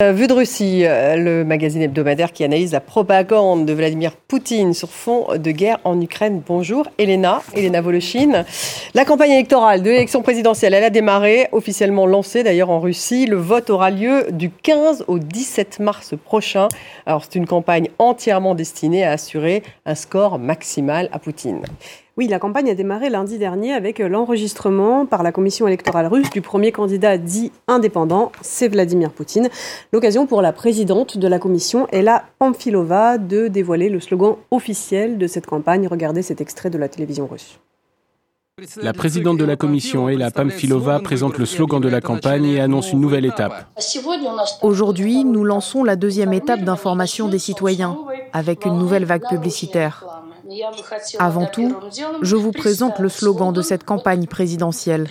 Euh, Vue de Russie, euh, le magazine hebdomadaire qui analyse la propagande de Vladimir Poutine sur fond de guerre en Ukraine. Bonjour Elena, Elena Voloshin. La campagne électorale de l'élection présidentielle, elle a démarré, officiellement lancée d'ailleurs en Russie. Le vote aura lieu du 15 au 17 mars prochain. Alors c'est une campagne entièrement destinée à assurer un score maximal à Poutine. Oui, la campagne a démarré lundi dernier avec l'enregistrement par la commission électorale russe du premier candidat dit indépendant, c'est Vladimir Poutine. L'occasion pour la présidente de la commission, Ella Pamphilova, de dévoiler le slogan officiel de cette campagne. Regardez cet extrait de la télévision russe. La présidente de la commission, Ella Pamphilova, présente le slogan de la campagne et annonce une nouvelle étape. Aujourd'hui, nous lançons la deuxième étape d'information des citoyens avec une nouvelle vague publicitaire. Avant tout, je vous présente le slogan de cette campagne présidentielle.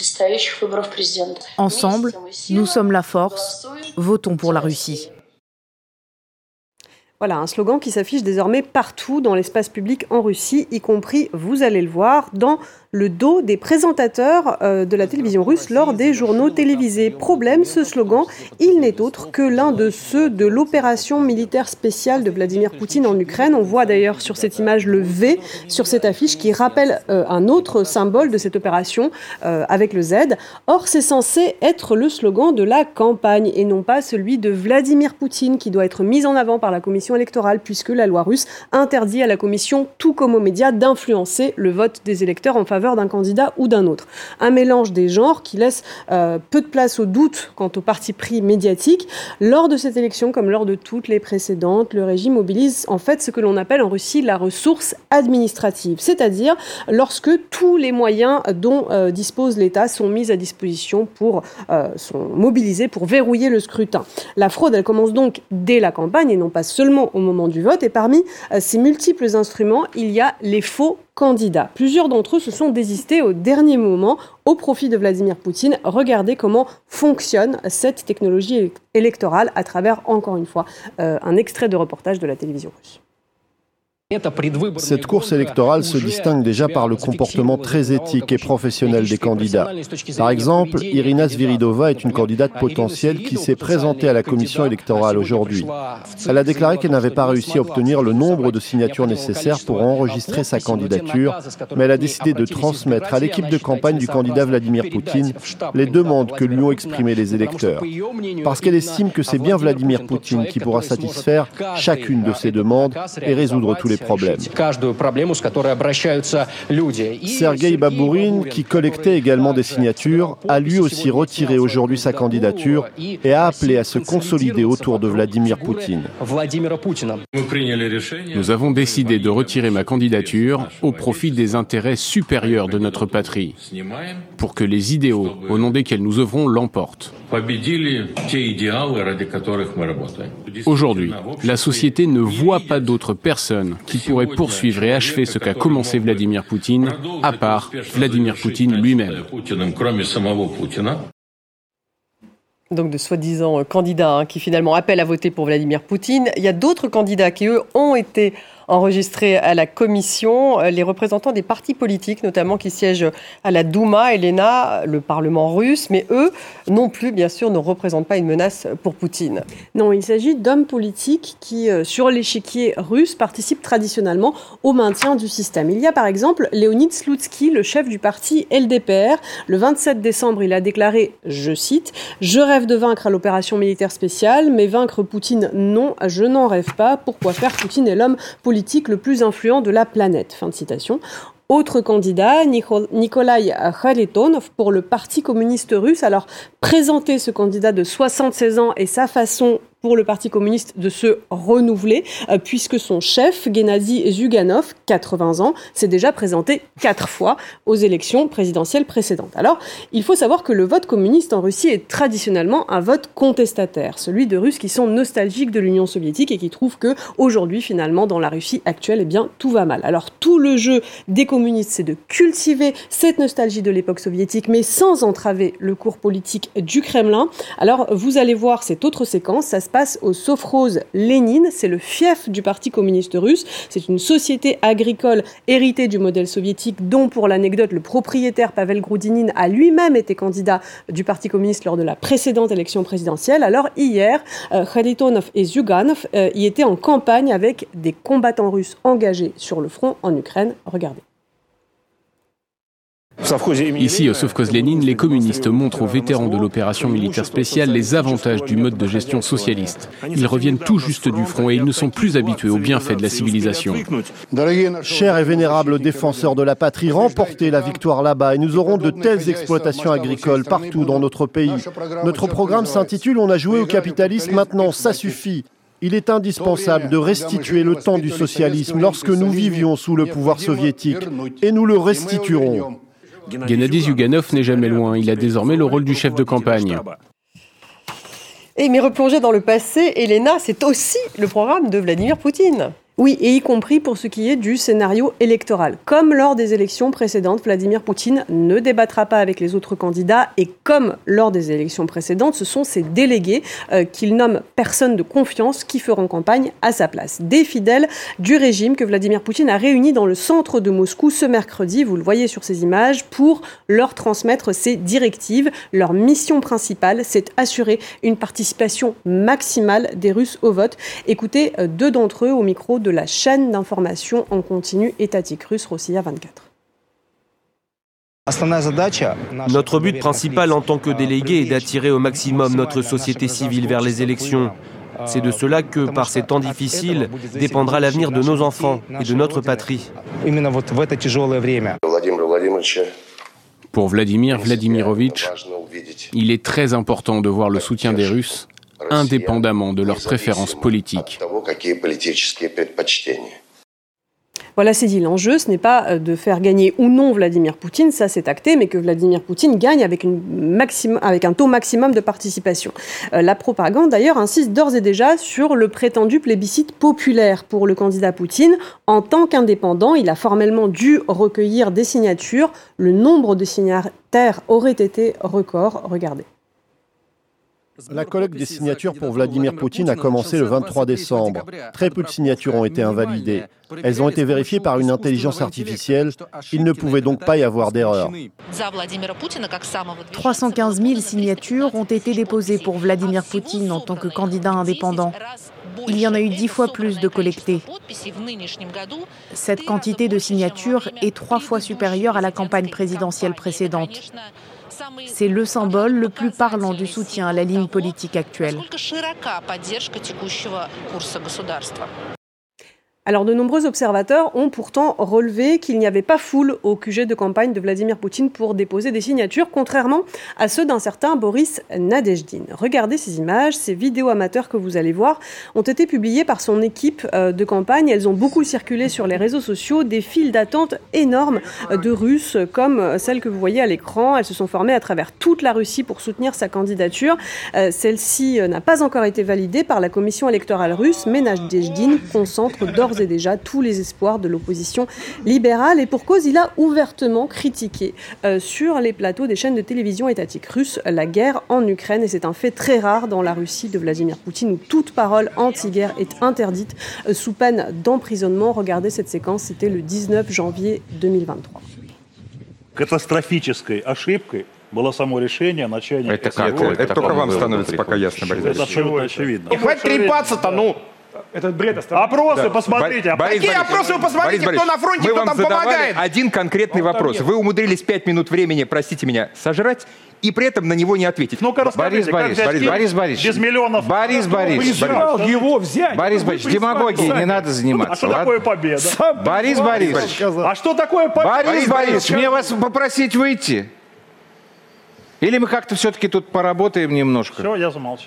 Ensemble, nous sommes la force, votons pour la Russie. Voilà, un slogan qui s'affiche désormais partout dans l'espace public en Russie, y compris, vous allez le voir, dans le dos des présentateurs euh, de la télévision russe lors des journaux télévisés. Problème, ce slogan, il n'est autre que l'un de ceux de l'opération militaire spéciale de Vladimir Poutine en Ukraine. On voit d'ailleurs sur cette image le V sur cette affiche qui rappelle euh, un autre symbole de cette opération euh, avec le Z. Or, c'est censé être le slogan de la campagne et non pas celui de Vladimir Poutine qui doit être mis en avant par la commission électorale puisque la loi russe interdit à la commission, tout comme aux médias, d'influencer le vote des électeurs en faveur d'un candidat ou d'un autre. Un mélange des genres qui laisse euh, peu de place au doute quant au parti pris médiatique. Lors de cette élection, comme lors de toutes les précédentes, le régime mobilise en fait ce que l'on appelle en Russie la ressource administrative, c'est-à-dire lorsque tous les moyens dont euh, dispose l'État sont mis à disposition pour euh, sont mobilisés pour verrouiller le scrutin. La fraude, elle commence donc dès la campagne et non pas seulement au moment du vote. Et parmi ces multiples instruments, il y a les faux candidats. Plusieurs d'entre eux se sont désistés au dernier moment au profit de Vladimir Poutine. Regardez comment fonctionne cette technologie électorale à travers, encore une fois, euh, un extrait de reportage de la télévision russe. Cette course électorale se distingue déjà par le comportement très éthique et professionnel des candidats. Par exemple, Irina Sviridova est une candidate potentielle qui s'est présentée à la commission électorale aujourd'hui. Elle a déclaré qu'elle n'avait pas réussi à obtenir le nombre de signatures nécessaires pour enregistrer sa candidature, mais elle a décidé de transmettre à l'équipe de campagne du candidat Vladimir Poutine les demandes que lui ont exprimées les électeurs, parce qu'elle estime que c'est bien Vladimir Poutine qui pourra satisfaire chacune de ces demandes et résoudre tous les problèmes. Sergei Babourin, qui collectait également des signatures, a lui aussi retiré aujourd'hui sa candidature et a appelé à se consolider autour de Vladimir Poutine. Nous avons décidé de retirer ma candidature au profit des intérêts supérieurs de notre patrie, pour que les idéaux au nom desquels nous œuvrons l'emportent. Aujourd'hui, la société ne voit pas d'autres personnes qui pourraient poursuivre et achever ce qu'a commencé Vladimir Poutine, à part Vladimir Poutine lui-même. Donc de soi-disant candidats hein, qui finalement appellent à voter pour Vladimir Poutine. Il y a d'autres candidats qui, eux, ont été enregistrés à la commission, euh, les représentants des partis politiques, notamment qui siègent à la Douma, Elena, le Parlement russe, mais eux non plus, bien sûr, ne représentent pas une menace pour Poutine. Non, il s'agit d'hommes politiques qui, euh, sur l'échiquier russe, participent traditionnellement au maintien du système. Il y a par exemple Leonid Slutsky, le chef du parti LDPR. Le 27 décembre, il a déclaré, je cite, Je rêve de vaincre à l'opération militaire spéciale, mais vaincre Poutine, non, je n'en rêve pas. Pourquoi faire Poutine est l'homme politique le plus influent de la planète. Fin de citation. Autre candidat, Nikolai Kharitonov pour le Parti communiste russe. Alors, présenter ce candidat de 76 ans et sa façon pour le Parti communiste de se renouveler, euh, puisque son chef, Gennady Zuganov, 80 ans, s'est déjà présenté quatre fois aux élections présidentielles précédentes. Alors, il faut savoir que le vote communiste en Russie est traditionnellement un vote contestataire, celui de Russes qui sont nostalgiques de l'Union soviétique et qui trouvent que aujourd'hui, finalement, dans la Russie actuelle, eh bien, tout va mal. Alors, tout le jeu des communistes, c'est de cultiver cette nostalgie de l'époque soviétique, mais sans entraver le cours politique du Kremlin. Alors, vous allez voir cette autre séquence, se passe au Sofroz Lénine. C'est le fief du Parti communiste russe. C'est une société agricole héritée du modèle soviétique, dont, pour l'anecdote, le propriétaire Pavel Groudinin a lui-même été candidat du Parti communiste lors de la précédente élection présidentielle. Alors hier, euh, et Zyuganov euh, y étaient en campagne avec des combattants russes engagés sur le front en Ukraine. Regardez. Ici, au Sovkhoz Lénine, les communistes montrent aux vétérans de l'opération militaire spéciale les avantages du mode de gestion socialiste. Ils reviennent tout juste du front et ils ne sont plus habitués aux bienfaits de la civilisation. Chers et vénérables défenseurs de la patrie, remportez la victoire là-bas et nous aurons de telles exploitations agricoles partout dans notre pays. Notre programme s'intitule On a joué au capitalisme, maintenant ça suffit. Il est indispensable de restituer le temps du socialisme lorsque nous vivions sous le pouvoir soviétique et nous le restituerons. Gennady Zyuganov n'est jamais loin. Il a désormais le rôle du chef de campagne. Et mais replonger dans le passé, Elena, c'est aussi le programme de Vladimir Poutine. Oui, et y compris pour ce qui est du scénario électoral. Comme lors des élections précédentes, Vladimir Poutine ne débattra pas avec les autres candidats et comme lors des élections précédentes, ce sont ses délégués euh, qu'il nomme personnes de confiance qui feront campagne à sa place. Des fidèles du régime que Vladimir Poutine a réunis dans le centre de Moscou ce mercredi, vous le voyez sur ces images, pour leur transmettre ses directives. Leur mission principale, c'est assurer une participation maximale des Russes au vote. Écoutez euh, deux d'entre eux au micro de la chaîne d'information en continu étatique russe Rossiya 24. Notre but principal en tant que délégué est d'attirer au maximum notre société civile vers les élections. C'est de cela que, par ces temps difficiles, dépendra l'avenir de nos enfants et de notre patrie. Pour Vladimir Vladimirovitch, il est très important de voir le soutien des Russes indépendamment de leurs préférences politiques. Voilà, c'est dit. L'enjeu, ce n'est pas euh, de faire gagner ou non Vladimir Poutine, ça c'est acté, mais que Vladimir Poutine gagne avec, un taux maximum de participation. Euh, la propagande, d'ailleurs, insiste d'ores et déjà sur le prétendu plébiscite populaire pour le candidat Poutine. En tant qu'indépendant, il a formellement dû recueillir des signatures. Le nombre de signataires aurait été record. Regardez. La collecte des signatures pour Vladimir Poutine a commencé le 23 décembre. Très peu de signatures ont été invalidées. Elles ont été vérifiées par une intelligence artificielle. Il ne pouvait donc pas y avoir d'erreur. 315 000 signatures ont été déposées pour Vladimir Poutine en tant que candidat indépendant. Il y en a eu dix fois plus de collectées. Cette quantité de signatures est trois fois supérieure à la campagne présidentielle précédente. C'est le symbole le plus parlant du soutien à la ligne politique actuelle. Alors de nombreux observateurs ont pourtant relevé qu'il n'y avait pas foule au QG de campagne de Vladimir Poutine pour déposer des signatures, contrairement à ceux d'un certain Boris Nadejdin. Regardez ces images, ces vidéos amateurs que vous allez voir ont été publiées par son équipe euh, de campagne. Elles ont beaucoup circulé sur les réseaux sociaux, des files d'attente énormes euh, de Russes comme euh, celles que vous voyez à l'écran. Elles se sont formées à travers toute la Russie pour soutenir sa candidature. Celle-ci n'a pas encore été validée par la commission électorale russe, mais Nadejdin concentre d'ores et déjà tous les espoirs de l'opposition libérale. Et pour cause, il a ouvertement critiqué euh, sur les plateaux des chaînes de télévision étatiques russes la guerre en Ukraine. Et c'est un fait très rare dans la Russie de Vladimir Poutine où toute parole anti-guerre est interdite euh, sous peine d'emprisonnement. Regardez cette séquence, c'était le 19 janvier 2023. Катастрофической ошибкой было само решение начальника... Это как? Это только вам становится пока ясно, Борис Это абсолютно очевидно. И хватит трепаться-то, ну! Этот бред оставляет. Опросы, да. посмотрите. Борис, Какие Борис, опросы вы посмотрите, Борис, кто на фронте, кто там помогает? один конкретный вот вопрос. Вы умудрились пять минут времени, простите меня, сожрать, и при этом на него не ответить. Ну-ка расскажите, Борис, Борис, Борис, Борис, Борис, без миллионов. Борис, Борис, Борис, его взять. Борис, Борис, демагогией не надо заниматься. А что такое победа? Борис, Борис. А что такое победа? Борис, Борис, мне вас попросить выйти. Или мы как-то все-таки тут поработаем немножко? Все, я замолчу.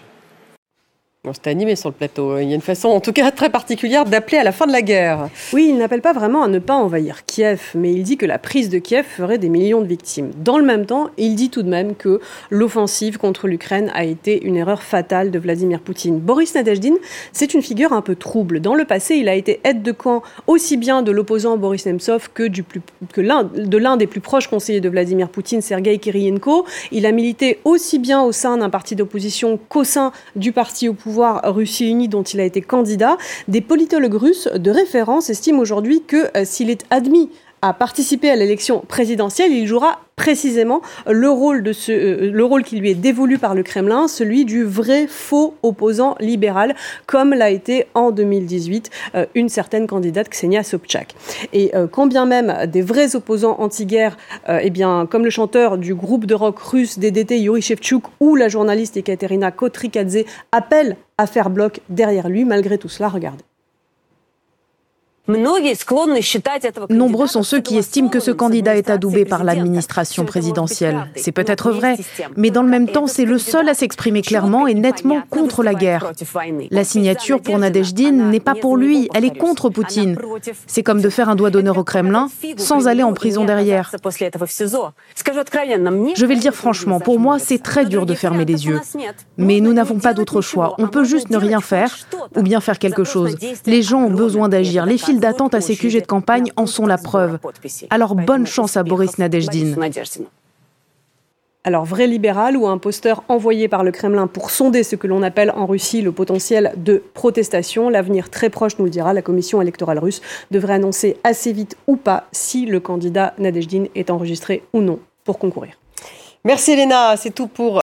C'était animé sur le plateau. Il y a une façon, en tout cas très particulière, d'appeler à la fin de la guerre. Oui, il n'appelle pas vraiment à ne pas envahir Kiev, mais il dit que la prise de Kiev ferait des millions de victimes. Dans le même temps, il dit tout de même que l'offensive contre l'Ukraine a été une erreur fatale de Vladimir Poutine. Boris Nadezhdin, c'est une figure un peu trouble. Dans le passé, il a été aide de camp aussi bien de l'opposant Boris Nemtsov que, de l'un des plus proches conseillers de Vladimir Poutine, Sergei Kirienko. Il a milité aussi bien au sein d'un parti d'opposition qu'au sein du parti au pouvoir Russie unie dont il a été candidat. Des politologues russes de référence estiment aujourd'hui que euh, s'il est admis à participer à l'élection présidentielle, il jouera précisément le rôle, de ce, euh, le rôle qui lui est dévolu par le Kremlin, celui du vrai faux opposant libéral, comme l'a été en 2018 euh, une certaine candidate Ksenia Sobchak. Et euh, quand même des vrais opposants anti-guerre, eh bien, comme le chanteur du groupe de rock russe DDT Yuri Shevchuk ou la journaliste Ekaterina Kotrikadze appellent à faire bloc derrière lui, malgré tout cela, regardez. Nombreux sont ceux qui estiment que ce candidat est adoubé par l'administration présidentielle. C'est peut-être vrai, mais dans le même temps, c'est le seul à s'exprimer clairement et nettement contre la guerre. La signature pour Nadejdine n'est pas pour lui, elle est contre Poutine. C'est comme de faire un doigt d'honneur au Kremlin sans aller en prison derrière. Je vais le dire franchement, pour moi, c'est très dur de fermer les yeux. Mais nous n'avons pas d'autre choix. On peut juste ne rien faire ou bien faire quelque chose. Les gens ont besoin d'agir. Les files d'attente à ces QG de campagne en sont la preuve. Alors bonne chance à Boris Nadejdine. Alors, vrai libéral ou un imposteur envoyé par le Kremlin pour sonder ce que l'on appelle en Russie le potentiel de protestation, l'avenir très proche nous le dira. La commission électorale russe devrait annoncer assez vite ou pas si le candidat Nadejdine est enregistré ou non pour concourir. Merci Elena, c'est tout pour